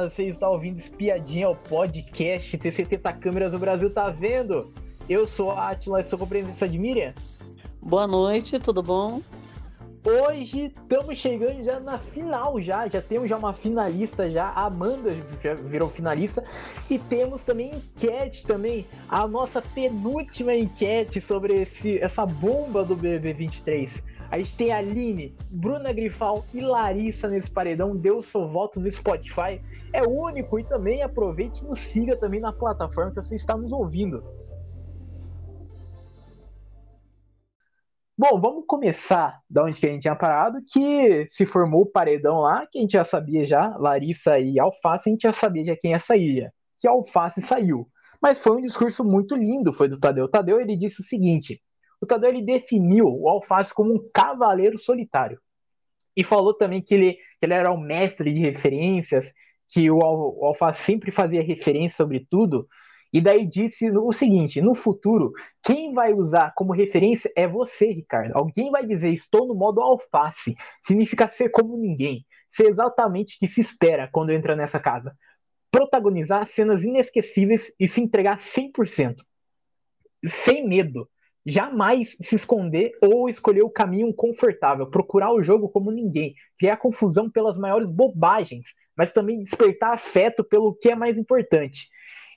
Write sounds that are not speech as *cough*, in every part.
Olá, você está ouvindo Espiadinha, o podcast T70 Câmeras do Brasil tá vendo? Eu sou a Atila, sou com a presença de Miriam. Boa noite, tudo bom? Hoje estamos chegando já na final já, já temos já uma finalista já, a Amanda já virou finalista e temos também enquete também, a nossa penúltima enquete sobre esse, essa bomba do BB23. A gente tem Aline, Bruna Grifal e Larissa nesse paredão. O seu voto no Spotify. É único e também aproveite e nos siga também na plataforma que você está nos ouvindo. Bom, vamos começar da onde que a gente tinha parado, que se formou o paredão lá, que a gente já sabia já, Larissa e Alface, a gente já sabia já quem ia sair, que Alface saiu. Mas foi um discurso muito lindo, foi do Tadeu. Tadeu, ele disse o seguinte, o Tadeu ele definiu o Alface como um cavaleiro solitário. E falou também que ele, que ele era um mestre de referências, que o, o Alface sempre fazia referência sobre tudo. E daí disse o seguinte: no futuro, quem vai usar como referência é você, Ricardo. Alguém vai dizer estou no modo alface. Significa ser como ninguém. Ser exatamente o que se espera quando entra nessa casa. Protagonizar cenas inesquecíveis e se entregar 100%. Sem medo jamais se esconder ou escolher o caminho confortável, procurar o jogo como ninguém, criar confusão pelas maiores bobagens, mas também despertar afeto pelo que é mais importante.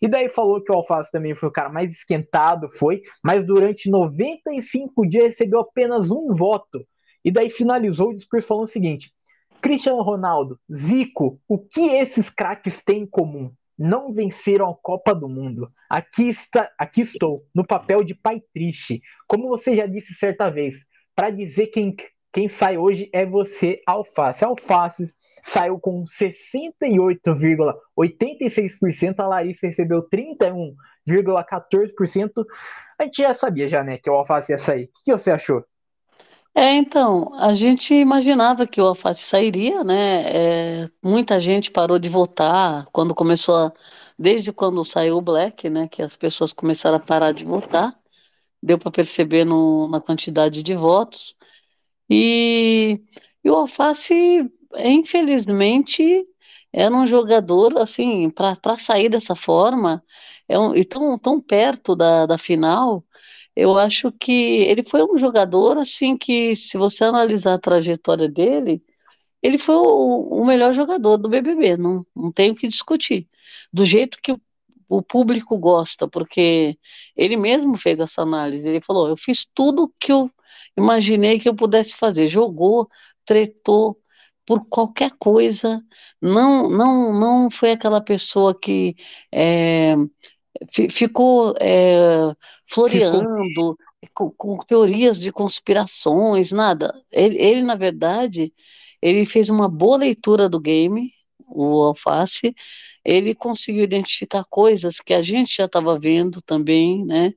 E daí falou que o Alface também foi o cara mais esquentado, foi, mas durante 95 dias recebeu apenas um voto. E daí finalizou o discurso falando o seguinte: Cristiano Ronaldo, Zico, o que esses craques têm em comum? Não venceram a Copa do Mundo. Aqui, está, aqui estou, no papel de pai triste. Como você já disse certa vez, para dizer quem, quem sai hoje é você, Alface. Alface saiu com 68,86%, a Larissa recebeu 31,14%. A gente já sabia já, né, que o Alface ia sair. O que você achou? É, então, a gente imaginava que o Alface sairia, né? É, muita gente parou de votar quando começou a, desde quando saiu o Black, né? Que as pessoas começaram a parar de votar. Deu para perceber no, na quantidade de votos. E, e o Alface, infelizmente, era um jogador assim para sair dessa forma, é um, e tão, tão perto da, da final eu acho que ele foi um jogador assim que, se você analisar a trajetória dele, ele foi o, o melhor jogador do BBB, não, não tenho o que discutir. Do jeito que o, o público gosta, porque ele mesmo fez essa análise. Ele falou: eu fiz tudo que eu imaginei que eu pudesse fazer. Jogou, tretou por qualquer coisa. Não, não, não foi aquela pessoa que é, ficou é, floreando com, com, teorias de conspirações, nada. Ele, ele, na verdade, ele fez uma boa leitura do game, o Alface, ele conseguiu identificar coisas que a gente já estava vendo também, né?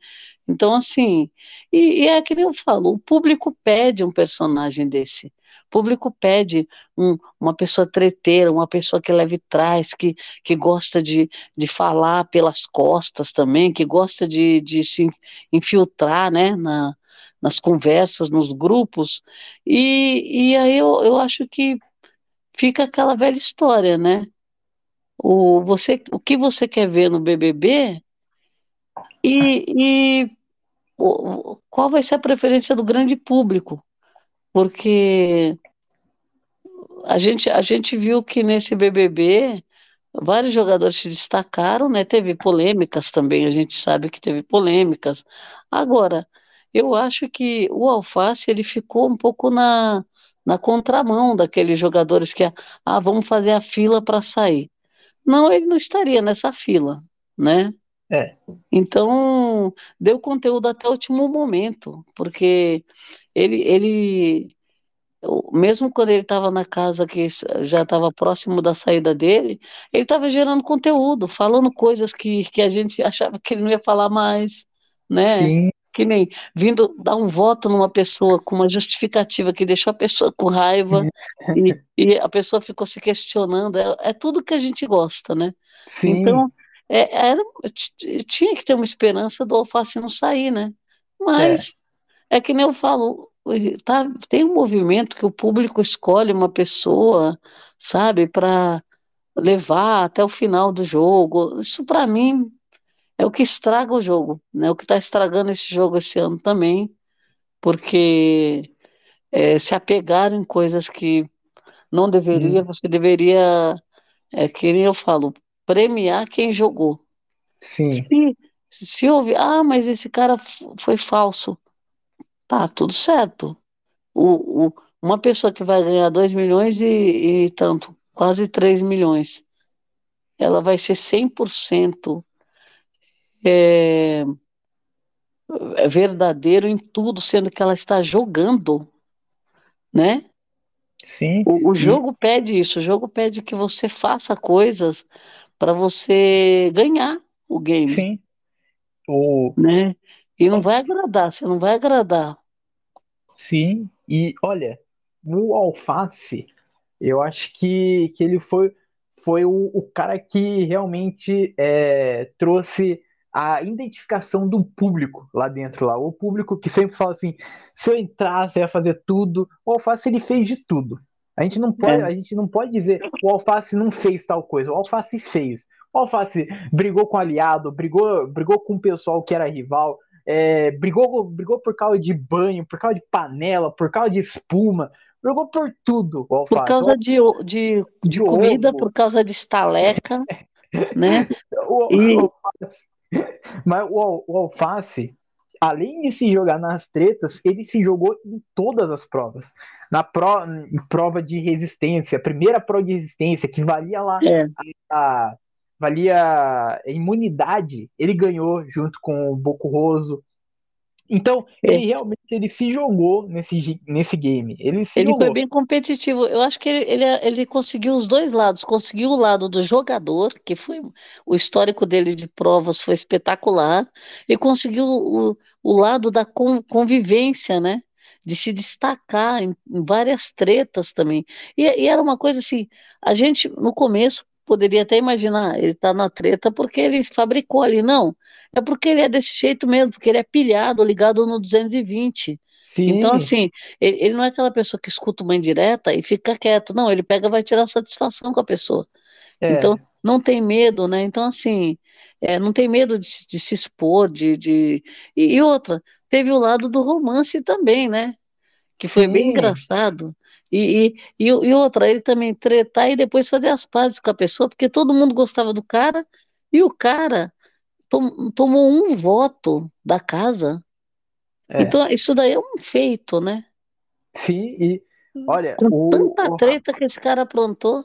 Então, assim, e, e é que eu falo, o público pede um personagem desse. Público pede um, uma pessoa treteira, uma pessoa que leve trás, que, que gosta de, de falar pelas costas também, que gosta de, de se infiltrar né, na, nas conversas, nos grupos. E, e aí eu, eu acho que fica aquela velha história, né? O, você, o que você quer ver no BBB e, e o, qual vai ser a preferência do grande público porque a gente, a gente viu que nesse BBB vários jogadores se destacaram, né? Teve polêmicas também, a gente sabe que teve polêmicas. Agora, eu acho que o Alface ele ficou um pouco na, na contramão daqueles jogadores que ah, vamos fazer a fila para sair. Não, ele não estaria nessa fila, né? É. Então, deu conteúdo até o último momento, porque ele, ele mesmo quando ele estava na casa que já estava próximo da saída dele, ele estava gerando conteúdo, falando coisas que, que a gente *laughs* achava que ele não ia falar mais, né? Sim. Que nem vindo dar um voto numa pessoa com uma justificativa que deixou a pessoa com raiva e, e, a pessoa ficou se questionando. É, é, tudo que a gente gosta, né? Sim. Então, é, era, tinha que ter uma esperança do alface não sair, né? Mas é, é que nem eu falo, tá, tem um movimento que o público escolhe uma pessoa, sabe, para levar até o final do jogo. Isso para mim é o que estraga o jogo, né? O que está estragando esse jogo esse ano também, porque é, se apegaram em coisas que não deveria, Hum, você deveria, é, que nem eu falo, premiar quem jogou. sim, Se, se houve, ah, mas esse cara foi falso, tá, tudo certo. O, o, uma pessoa que vai ganhar 2 milhões e, e tanto, quase 3 milhões, ela vai ser 100% é, é verdadeiro em tudo, sendo que ela está jogando, né? sim, O, o jogo pede isso, o jogo pede que você faça coisas para você ganhar o game, sim, o, né? E não vai agradar, você não vai agradar. sim, e olha, o Alface, eu acho que, que ele foi, foi o, o cara que realmente é, trouxe a identificação do público lá dentro, lá. O público que sempre fala assim, se eu entrasse, eu ia fazer tudo. O Alface, ele fez de tudo. A gente não pode, É, a gente não pode dizer o Alface não fez tal coisa. O Alface fez. O Alface brigou com o aliado, brigou, brigou com o pessoal que era rival, é, brigou, brigou por causa de banho, por causa de panela, por causa de espuma, brigou por tudo o por causa de, de, de De comida, ovo, por causa de estaleca, *laughs* né? o, E o, mas o, o Alface, além de se jogar nas tretas, ele se jogou em todas as provas. Na pro, prova de resistência, a primeira prova de resistência, que valia lá é, a, valia a imunidade, ele ganhou junto com o Bokurroso. Então, é. ele realmente ele se jogou nesse, nesse game. Ele se Ele foi bem competitivo. Eu acho que ele, ele, ele conseguiu os dois lados. Conseguiu o lado do jogador, que foi o histórico dele de provas foi espetacular, e conseguiu o, o lado da con- convivência, né? De se destacar em, em várias tretas também. E, e era uma coisa assim, a gente no começo poderia até imaginar, ele está na treta porque ele fabricou ali. Não, é porque ele é desse jeito mesmo, porque ele é pilhado, ligado no 220. Então, Sim, assim, ele, ele não é aquela pessoa que escuta uma indireta e fica quieto. Não, ele pega e vai tirar satisfação com a pessoa. Então, é, não tem medo, né? Então, assim, é, não tem medo de, se de se expor, de, de... E, e outra, teve o lado do romance também, né? Que foi bem sim, engraçado. E, e, e, outra, ele também tretar e depois fazer as pazes com a pessoa, porque todo mundo gostava do cara e o cara tom- tomou um voto da casa. é. Então, isso daí é um feito, né? Sim, e olha, Com tanta o, o treta que esse cara aprontou.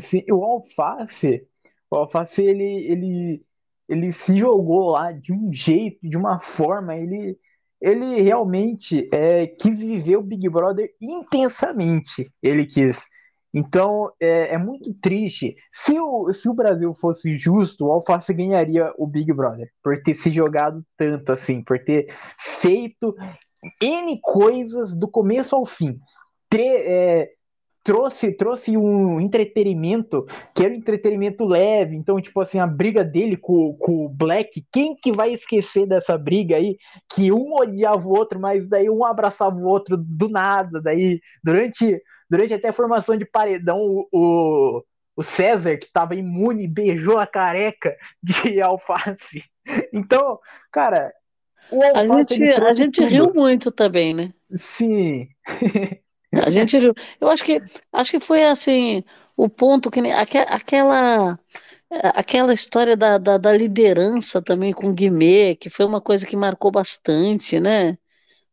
Sim, o Alface, o Alface ele, ele, ele se jogou lá de um jeito, de uma forma, ele, ele realmente é, quis viver o Big Brother intensamente, ele quis. Então é, é muito triste. Se o, se o Brasil fosse justo, o Alface ganharia o Big Brother, por ter se jogado tanto assim, por ter feito N coisas do começo ao fim. Ter, é, trouxe, trouxe um entretenimento que era um entretenimento leve. Então, tipo assim, a briga dele com, com o Black, quem que vai esquecer dessa briga aí? Que um odiava o outro, mas daí um abraçava o outro do nada. Daí, durante, durante até a formação de paredão, o, o, o César, que estava imune, beijou a careca de *laughs* alface. Então, cara, o A alface gente, ele a gente riu tudo. muito também, né? Sim, *laughs* A gente. Eu acho que, acho que foi assim, o ponto que aquela, aquela história da, da, da liderança também com o Guimê, que foi uma coisa que marcou bastante, né?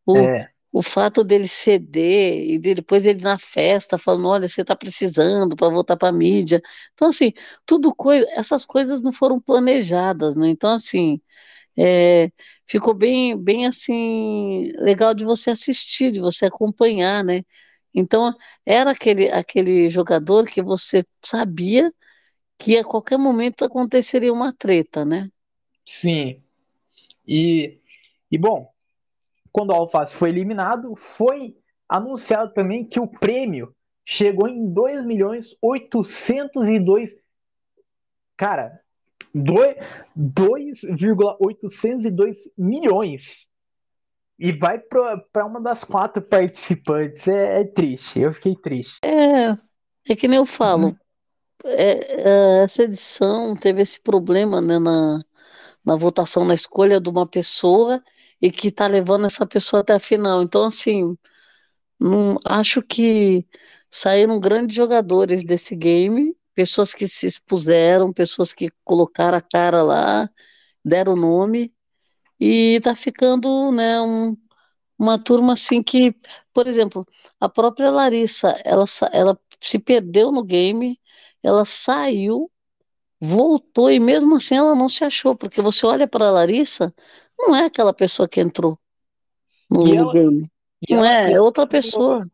O, é, o fato dele ceder e de- depois ele na festa falando, olha, você está precisando para voltar para a mídia. Então, assim, tudo coisa, essas coisas não foram planejadas, né? Então, assim, é, ficou bem, bem assim, legal de você assistir, de você acompanhar, né? Então, era aquele, aquele jogador que você sabia que a qualquer momento aconteceria uma treta, né? sim. E, e bom, quando o Alface foi eliminado, foi anunciado também que o prêmio chegou em 2 milhões 802, cara, 2,802 milhões. E vai para uma das quatro participantes. É, é, triste, eu fiquei triste. É, é que nem eu falo. é, é, essa edição teve esse problema, né, na, na votação, na escolha de uma pessoa e que está levando essa pessoa até a final. Então, assim, não, acho que saíram grandes jogadores desse game, pessoas que se expuseram, pessoas que colocaram a cara lá, deram o nome, e tá ficando, né, um, uma turma assim que, por exemplo, a própria Larissa, ela, ela se perdeu no game, ela saiu, voltou e mesmo assim ela não se achou, porque você olha para a Larissa, não é aquela pessoa que entrou no, ela, game, não ela, é, é outra pessoa.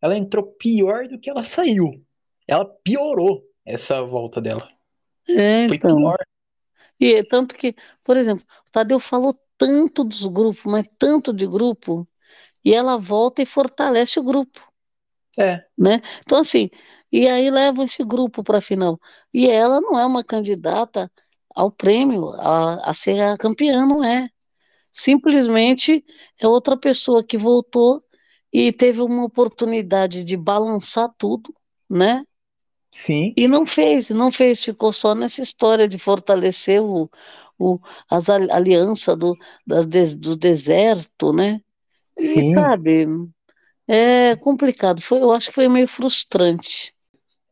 ela entrou pior do que ela saiu. Ela piorou essa volta dela. É, Foi então. pior. E é tanto que, por exemplo, o Tadeu falou tanto dos grupos, mas tanto de grupo, e ela volta e fortalece o grupo. É, né? Então, assim, e aí leva esse grupo para a final. E ela não é uma candidata ao prêmio, a, a ser a campeã, não é. Simplesmente é outra pessoa que voltou e teve uma oportunidade de balançar tudo, né? Sim, E não fez, não fez, ficou só nessa história de fortalecer o, o, as ali- alianças do, das, do deserto, né? E, sim. sabe, é complicado. Foi, eu acho que foi meio frustrante.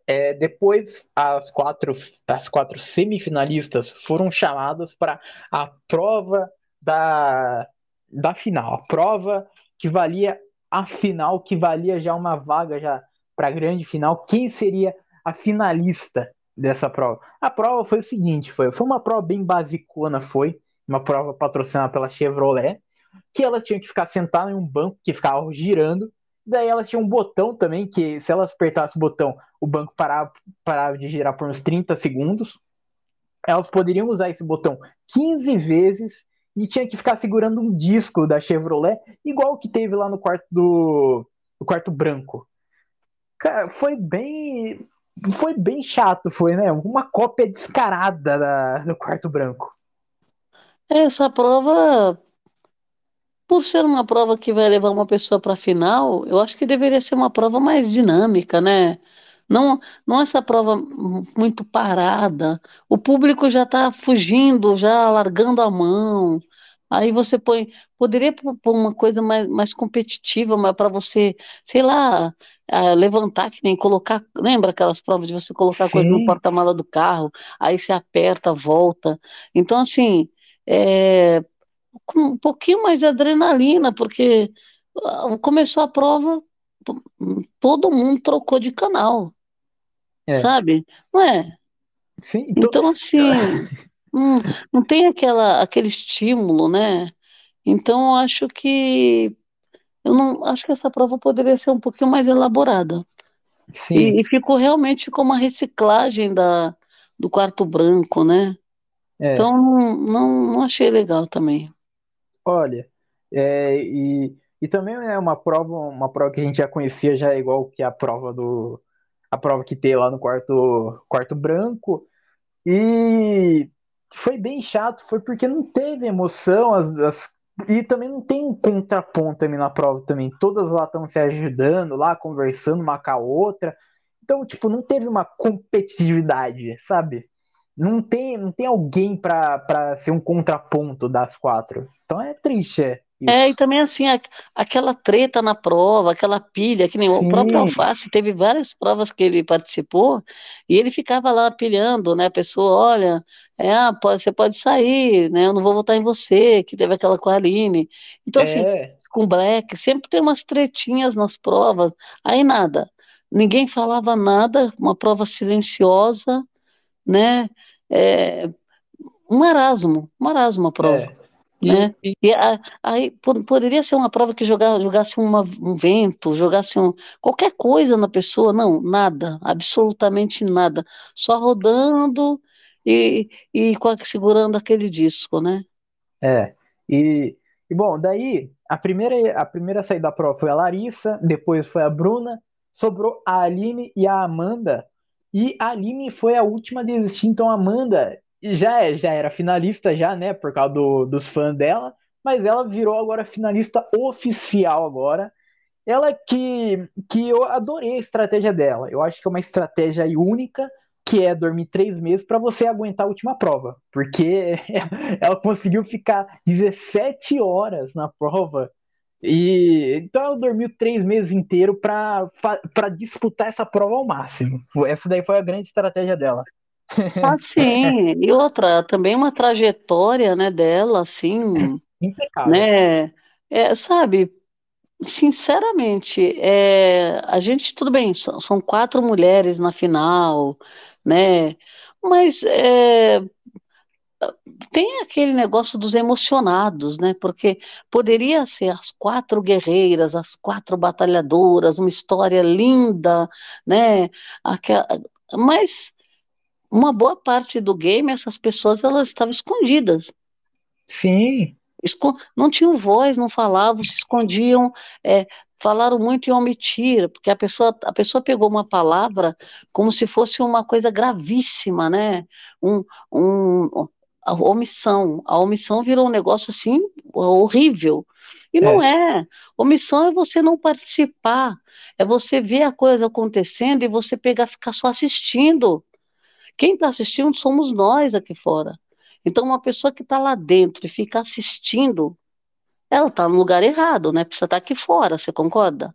É, depois, as quatro, as quatro semifinalistas foram chamadas para a prova da, da final. A prova que valia a final, que valia já uma vaga já para a grande final. Quem seria a finalista dessa prova? A prova foi o seguinte: foi, foi uma prova bem basicona, foi uma prova patrocinada pela Chevrolet, que elas tinham que ficar sentadas em um banco que ficava girando. Daí elas tinham um botão também, que se elas apertassem o botão, o banco parava, parava de girar por uns 30 segundos. Elas poderiam usar esse botão 15 vezes e tinha que ficar segurando um disco da Chevrolet, igual que teve lá no quarto do no quarto branco. Cara, foi bem foi bem chato, foi, né? Uma cópia descarada da, do quarto branco. Essa prova, por ser uma prova que vai levar uma pessoa para a final, eu acho que deveria ser uma prova mais dinâmica, né? Não, não essa prova muito parada. O público já está fugindo, já largando a mão. Aí você põe, poderia pôr uma coisa mais, mais competitiva, mas para você, sei lá, ah, levantar, que nem colocar. Lembra aquelas provas de você colocar coisa no porta-mala do carro, aí você aperta, volta. Então, assim. é, com um pouquinho mais de adrenalina, porque ah, começou a prova, todo mundo trocou de canal, é. sabe? Não é? Sim, então, Então, assim, *laughs* *laughs* não, não tem aquela, aquele estímulo, né? Então, eu acho que eu não acho que essa prova poderia ser um pouquinho mais elaborada. sim, E, e ficou realmente como uma reciclagem da, do quarto branco, né? é. Então, não, não, não achei legal também. Olha, é, e, e também é uma prova, uma prova que a gente já conhecia já é igual que a prova do a prova que tem lá no quarto quarto branco e foi bem chato, foi porque não teve emoção as, as- e também não tem um contraponto também na prova também. Todas lá estão se ajudando lá, conversando uma com a outra. Então, tipo, não teve uma competitividade, sabe? Não tem, não tem alguém para ser um contraponto das quatro. Então é triste, é É, e isso. também assim, a- aquela treta na prova, aquela pilha, que nem o próprio Sim, Alface teve várias provas que ele participou e ele ficava lá pilhando, né? A pessoa, olha, é, ah, pode, você pode sair, né? Eu não vou votar em você, que teve aquela com a Aline. Então, assim, é, com o Black, sempre tem umas tretinhas nas provas, aí nada, ninguém falava nada, uma prova silenciosa, né? É, um marasmo, um marasmo a prova é. né? E, e a- aí po- poderia ser uma prova que joga- jogasse uma- um vento, jogasse um, qualquer coisa na pessoa, não, nada, absolutamente nada, só rodando e, e segurando aquele disco, né? é. E, e bom, daí a primeira a primeira a sair da prova foi a Larissa, depois foi a Bruna, sobrou a Aline e a Amanda. E a Aline foi a última a desistir, então a Amanda já já era finalista já, né, por causa do- dos fãs dela, mas ela virou agora finalista oficial agora. Ela que que eu adorei a estratégia dela. Eu acho que é uma estratégia única que é dormir três meses para você aguentar a última prova, porque *laughs* ela conseguiu ficar 17 horas na prova e então ela dormiu três meses inteiro para disputar essa prova ao máximo. Essa daí foi a grande estratégia dela. Ah, sim. E outra, também uma trajetória, né, dela, assim, *laughs* Impecável. né? É, sabe, sinceramente, é, a gente, tudo bem, são, são quatro mulheres na final, né? Mas é, tem aquele negócio dos emocionados, né? Porque poderia ser as quatro guerreiras, as quatro batalhadoras, uma história linda, né? Aquela, mas uma boa parte do game, essas pessoas elas estavam escondidas. Sim. Não tinham voz, não falavam, se escondiam, é, falaram muito em omitir, porque a pessoa, a pessoa pegou uma palavra como se fosse uma coisa gravíssima, né? Um, um, a omissão. A omissão virou um negócio assim horrível. E não é. é. Omissão é você não participar, é você ver a coisa acontecendo e você pegar, ficar só assistindo. Quem está assistindo somos nós aqui fora. Então, uma pessoa que está lá dentro e fica assistindo, ela está no lugar errado, né? Precisa estar tá aqui fora, você concorda?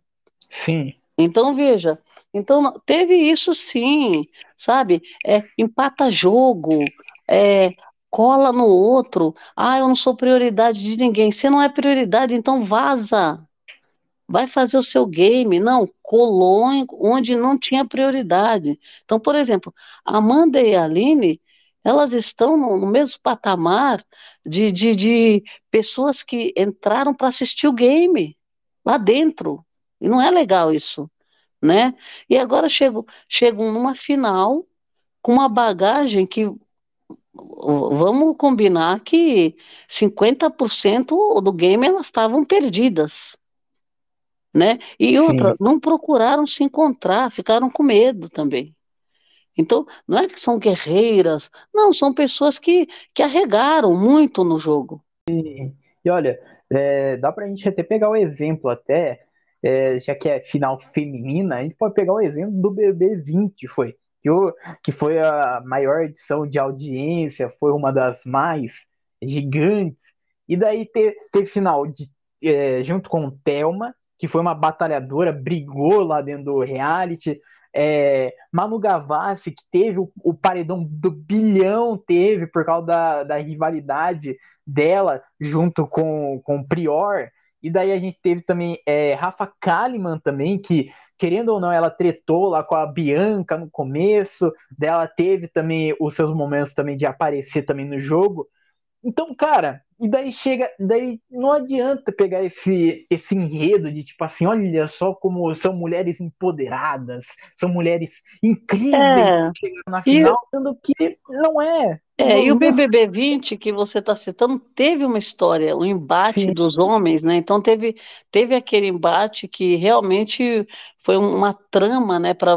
Sim. Então, veja, então teve isso sim, sabe? É, empata jogo, é, cola no outro. Ah, eu não sou prioridade de ninguém. Você não é prioridade, então vaza. Vai fazer o seu game. Não, colou onde não tinha prioridade. Então, por exemplo, Amanda e a Aline, elas estão no, mesmo patamar de, de, de pessoas que entraram para assistir o game lá dentro. E não é legal isso, né? E agora chegam, chegam numa final com uma bagagem que vamos combinar que 50% do game elas estavam perdidas, né? E Sim. outra, não procuraram se encontrar, ficaram com medo também. Então, não é que são guerreiras, não, são pessoas que, que arregaram muito no jogo. E, e olha, é, dá pra gente até pegar o exemplo até, é, já que é final feminina, a gente pode pegar o exemplo do BB20, foi que, o, que foi a maior edição de audiência, foi uma das mais gigantes. E daí teve, teve final de, é, junto com Thelma, que foi uma batalhadora, brigou lá dentro do reality. É, Manu Gavassi, que teve o, o, paredão do bilhão, teve por causa da, da rivalidade dela junto com, com o Prior. E daí a gente teve também é, Rafa Kalimann também, que querendo ou não, ela tretou lá com a Bianca no começo, dela teve também os seus momentos também de aparecer também no jogo. Então, cara, e daí chega, daí não adianta pegar esse, esse enredo de tipo assim, olha só como são mulheres empoderadas, são mulheres incríveis é. na final, e... sendo que não é. É, e o BBB 20 que você está citando teve uma história, um embate Sim. dos homens, né? Então teve, teve aquele embate que realmente foi uma trama, né, para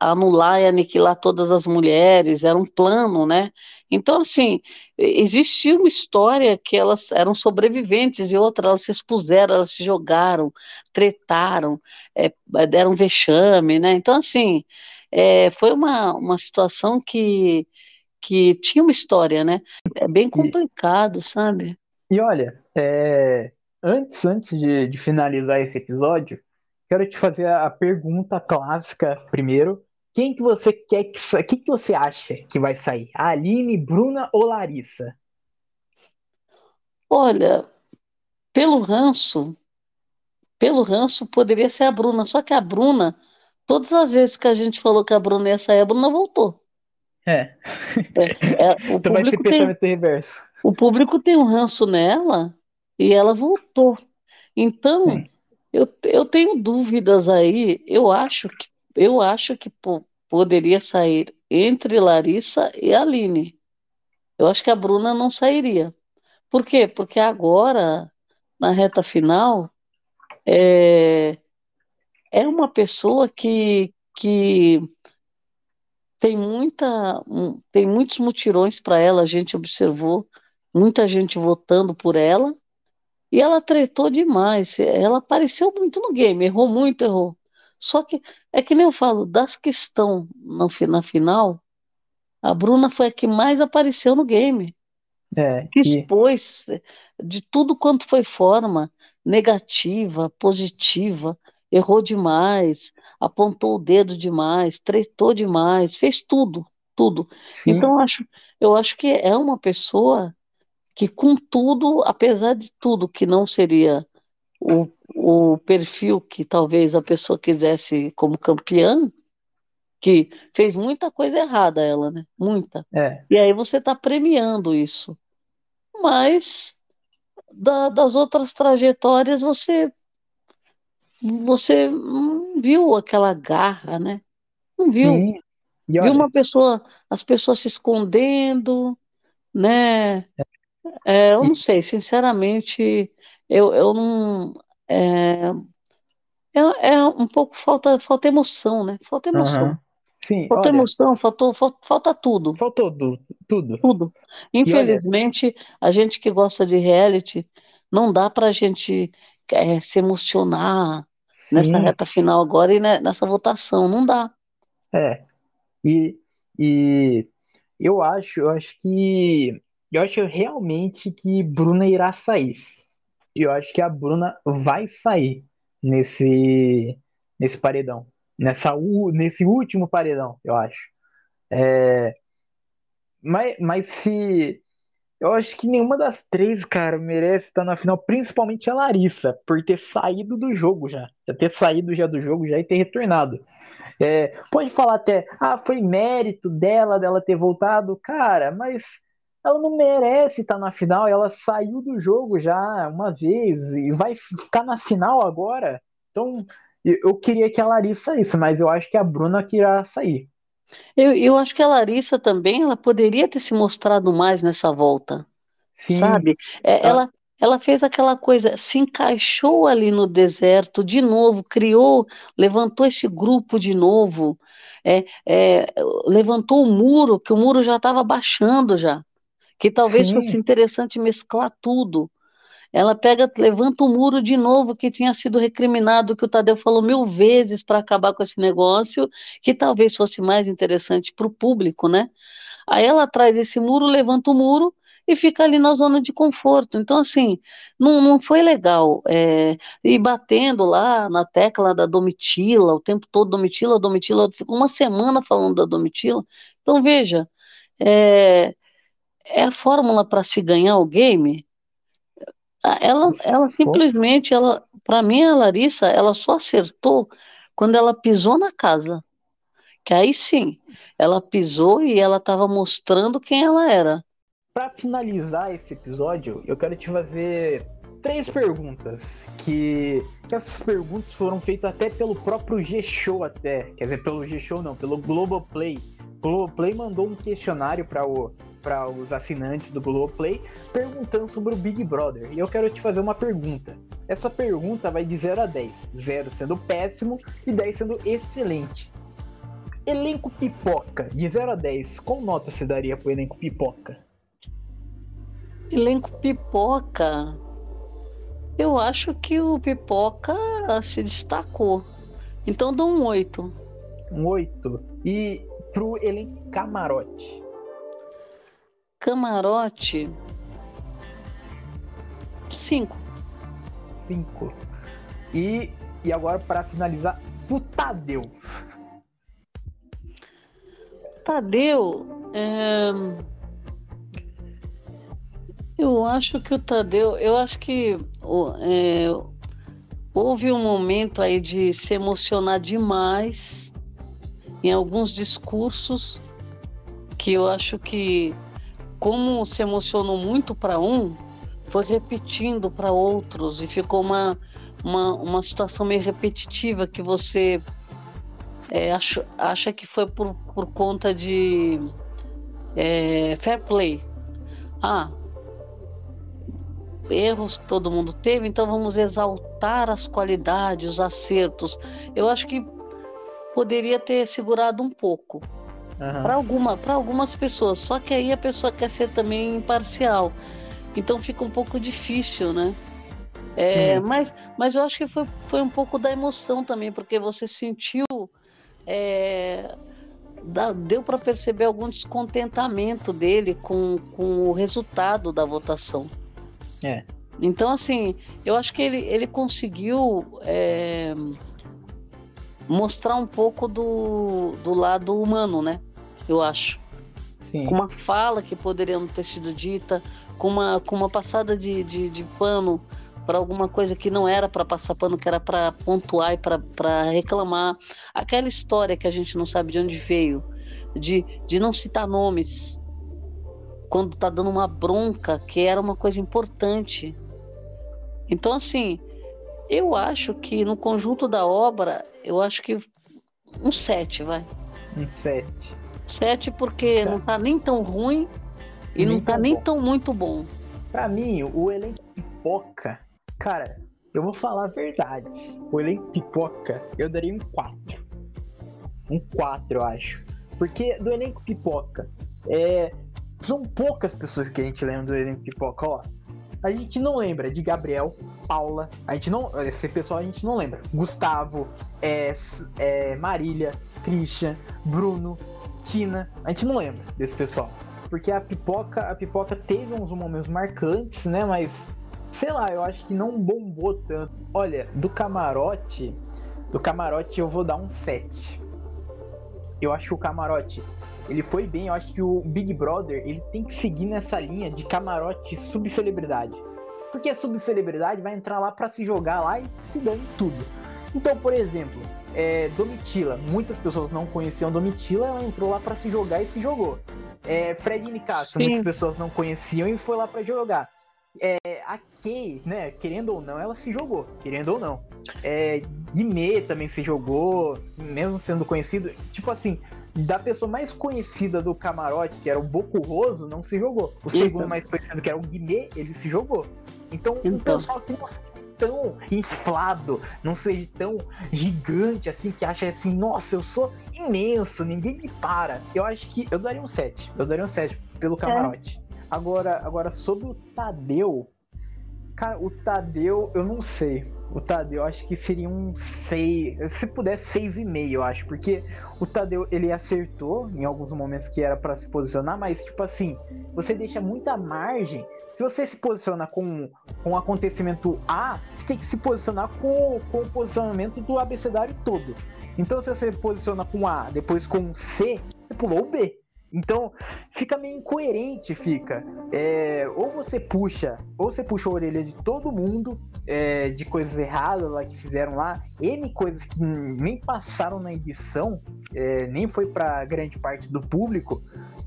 anular e aniquilar todas as mulheres, era um plano, né? Então, assim, existia uma história que elas eram sobreviventes e outra, elas se expuseram, elas se jogaram, tretaram, é, deram vexame, né? Então, assim, é, foi uma, uma situação que, que tinha uma história, né? É bem complicado, sabe? E olha, é, antes, antes de, de finalizar esse episódio, quero te fazer a pergunta clássica primeiro quem que você quer que sa... Quem que você acha que vai sair? A Aline, Bruna ou Larissa? Olha, pelo ranço, pelo ranço poderia ser a Bruna, só que a Bruna, todas as vezes que a gente falou que a Bruna ia sair, a Bruna voltou. É. é, é *laughs* o então vai ser pensamento tem, reverso. O público tem um ranço nela e ela voltou. Então, eu, eu tenho dúvidas aí. Eu acho que eu acho que poderia sair entre Larissa e Aline. Eu acho que a Bruna não sairia. Por quê? Porque agora, na reta final, é, é uma pessoa que, que tem muita tem muitos mutirões para ela, a gente observou muita gente votando por ela e ela tretou demais. Ela apareceu muito no game, errou muito, errou. Só que é que nem eu falo, das que estão no, na final, A Bruna foi a que mais apareceu no game. É, Que expôs de tudo quanto foi forma, negativa, positiva, errou demais, apontou o dedo demais, tretou demais, fez tudo, tudo. sim, Então, eu acho, eu acho que é uma pessoa que, com tudo, apesar de tudo, que não seria o, o perfil que talvez a pessoa quisesse como campeã, que fez muita coisa errada ela, né? Muita. é, E aí você está premiando isso. Mas da- das outras trajetórias você você não viu aquela garra, né? Não viu. sim. E Viu olha, uma pessoa, as pessoas se escondendo, né? É, eu e- não sei, sinceramente, eu, eu não. É, é, é um pouco falta, falta emoção, né? Falta emoção. aham, sim, Falta olha, emoção, faltou, falta, falta tudo, faltou du- tudo. tudo. E olha, Infelizmente, a gente que gosta de reality, não dá pra gente é, se emocionar nessa sim, reta final agora e nessa votação, não dá. é. E, e eu acho, eu acho que eu acho realmente que Bruna irá sair. Eu acho que a Bruna vai sair nesse nesse paredão, nessa nesse último paredão, eu acho. É, mas, mas se eu acho que nenhuma das três, cara, merece estar na final, principalmente a Larissa, por ter saído do jogo já, já ter saído já do jogo já e ter retornado. É, pode falar até, ah, foi mérito dela, dela ter voltado, cara, mas ela não merece estar na final, ela saiu do jogo já uma vez e vai ficar na final agora. Então, eu queria que a Larissa saísse, mas eu acho que a Bruna que irá sair. Eu, eu acho que a Larissa também, ela poderia ter se mostrado mais nessa volta. Sim, sabe? É, ela, ela, ela fez aquela coisa, se encaixou ali no deserto de novo, criou, levantou esse grupo de novo, é, é, levantou o muro, que o muro já estava baixando já, que talvez fosse sim, interessante mesclar tudo. Ela pega, levanta o muro de novo, que tinha sido recriminado, que o Tadeu falou mil vezes para acabar com esse negócio, que talvez fosse mais interessante para o público, né? Aí ela traz esse muro, levanta o muro e fica ali na zona de conforto. Então, assim, não, não foi legal. É, e batendo lá na tecla da Domitila, o tempo todo Domitila, Domitila, ficou uma semana falando da Domitila. Então, veja, é, é a fórmula para se ganhar o game. Ela, ela simplesmente, ela, para mim, a Larissa, ela só acertou quando ela pisou na casa. Que aí sim, ela pisou e ela estava mostrando quem ela era. Para finalizar esse episódio, eu quero te fazer três perguntas que, que essas perguntas foram feitas até pelo próprio G-Show até, quer dizer, pelo G-Show não, pelo Globoplay. O Globoplay mandou um questionário para o para os assinantes do Globoplay perguntando sobre o Big Brother. E eu quero te fazer uma pergunta. Essa pergunta vai de 0 a 10. 0 sendo péssimo e 10 sendo excelente. Elenco pipoca, de 0 a 10, qual nota você daria pro elenco pipoca? Elenco Pipoca. Eu acho que o Pipoca se destacou. Então dou um oito. Um 8. E pro elenco camarote. Camarote, cinco. 5. E, e agora, para finalizar, pro Tadeu. Tadeu, é, eu acho que o Tadeu, eu acho que o- é, houve um momento aí de se emocionar demais em alguns discursos que eu acho que como se emocionou muito para um, foi repetindo para outros e ficou uma, uma, uma situação meio repetitiva que você é, acha, acha que foi por, por conta de é, fair play. Ah, erros todo mundo teve, então vamos exaltar as qualidades, os acertos. Eu acho que poderia ter segurado um pouco Aham. para alguma, algumas pessoas. Só que aí a pessoa quer ser também imparcial. Então fica um pouco difícil, né? É, mas, mas eu acho que foi, foi um pouco da emoção também, porque você sentiu é, deu para perceber algum descontentamento dele com, com o resultado da votação. É. Então, assim, eu acho que ele, ele conseguiu é, mostrar um pouco do, do lado humano, né? Eu acho. Sim. Com uma fala que poderia não ter sido dita, com uma, com uma passada de, de, de pano para alguma coisa que não era para passar pano, que era para pontuar e para reclamar. Aquela história que a gente não sabe de onde veio, de, de não citar nomes quando tá dando uma bronca, que era uma coisa importante. Então, assim, eu acho que no conjunto da obra, eu acho que um 7, vai. Um 7. 7 porque tá. não tá nem tão ruim e nem não tá nem bom. tão muito bom. Pra mim, o elenco pipoca Cara, eu vou falar a verdade. O elenco pipoca, eu daria um 4. Um 4, eu acho. Porque do elenco pipoca, é, são poucas pessoas que a gente lembra do elenco pipoca, ó. A gente não lembra de Gabriel, Paula, a gente não. Esse pessoal a gente não lembra. Gustavo, é, é, Marília, Christian, Bruno, Tina. A gente não lembra desse pessoal. Porque a pipoca, a pipoca teve uns momentos marcantes, né? Mas sei lá, eu acho que não bombou tanto. Olha, do camarote, do camarote eu vou dar um 7. Eu acho que o camarote, ele foi bem, eu acho que o Big Brother, ele tem que seguir nessa linha de camarote subcelebridade. Porque a subcelebridade vai entrar lá para se jogar lá e se dane tudo. Então, por exemplo, é, Domitila, muitas pessoas não conheciam Domitila, ela entrou lá para se jogar e se jogou. É, Fred Nicasso, muitas pessoas não conheciam e foi lá para jogar é, a Kay, né, querendo ou não, ela se jogou, querendo ou não. É, Guimê também se jogou, mesmo sendo conhecido. Tipo assim, da pessoa mais conhecida do camarote, que era o Bocurroso, não se jogou. O segundo mais conhecido, que era o Guimê, ele se jogou. Então, então. o pessoal que não seja tão inflado, não seja tão gigante assim, que acha assim, nossa, eu sou imenso, ninguém me para. Eu acho que eu daria um 7. Eu daria um 7 pelo camarote. É. Agora, agora sobre o Tadeu, cara, o Tadeu, eu não sei. O Tadeu, acho que seria um 6, se puder 6,5, eu acho, porque o Tadeu, ele acertou em alguns momentos que era para se posicionar, mas tipo assim, você deixa muita margem. Se você se posiciona com, com o acontecimento A, você tem que se posicionar com, com o posicionamento do abecedário todo. Então, se você posiciona com A, depois com C, você pulou o B. Então, fica meio incoerente, fica. É, ou você puxa, ou você puxa a orelha de todo mundo é, de coisas erradas lá que fizeram lá, N coisas que nem passaram na edição, é, nem foi para grande parte do público.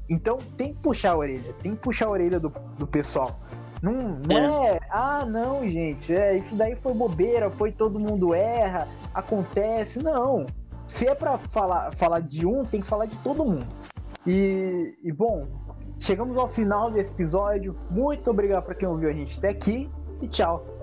Então tem que puxar a orelha, tem que puxar a orelha do, do pessoal. Não, não é. é, ah, não, gente, é, isso daí foi bobeira, foi todo mundo erra, acontece. Não. Se é para falar, falar de um, tem que falar de todo mundo. E, e bom, chegamos ao final desse episódio. Muito obrigado para quem ouviu a gente até aqui e tchau.